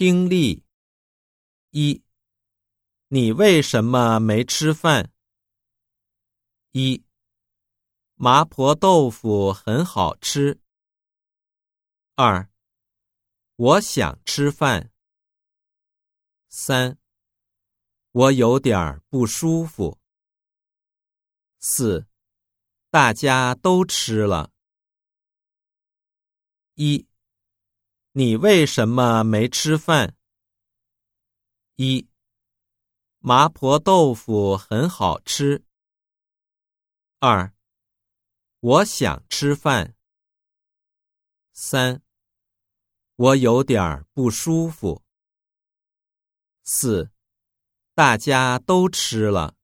听力一，你为什么没吃饭？一，麻婆豆腐很好吃。二，我想吃饭。三，我有点不舒服。四，大家都吃了。一。你为什么没吃饭？一，麻婆豆腐很好吃。二，我想吃饭。三，我有点不舒服。四，大家都吃了。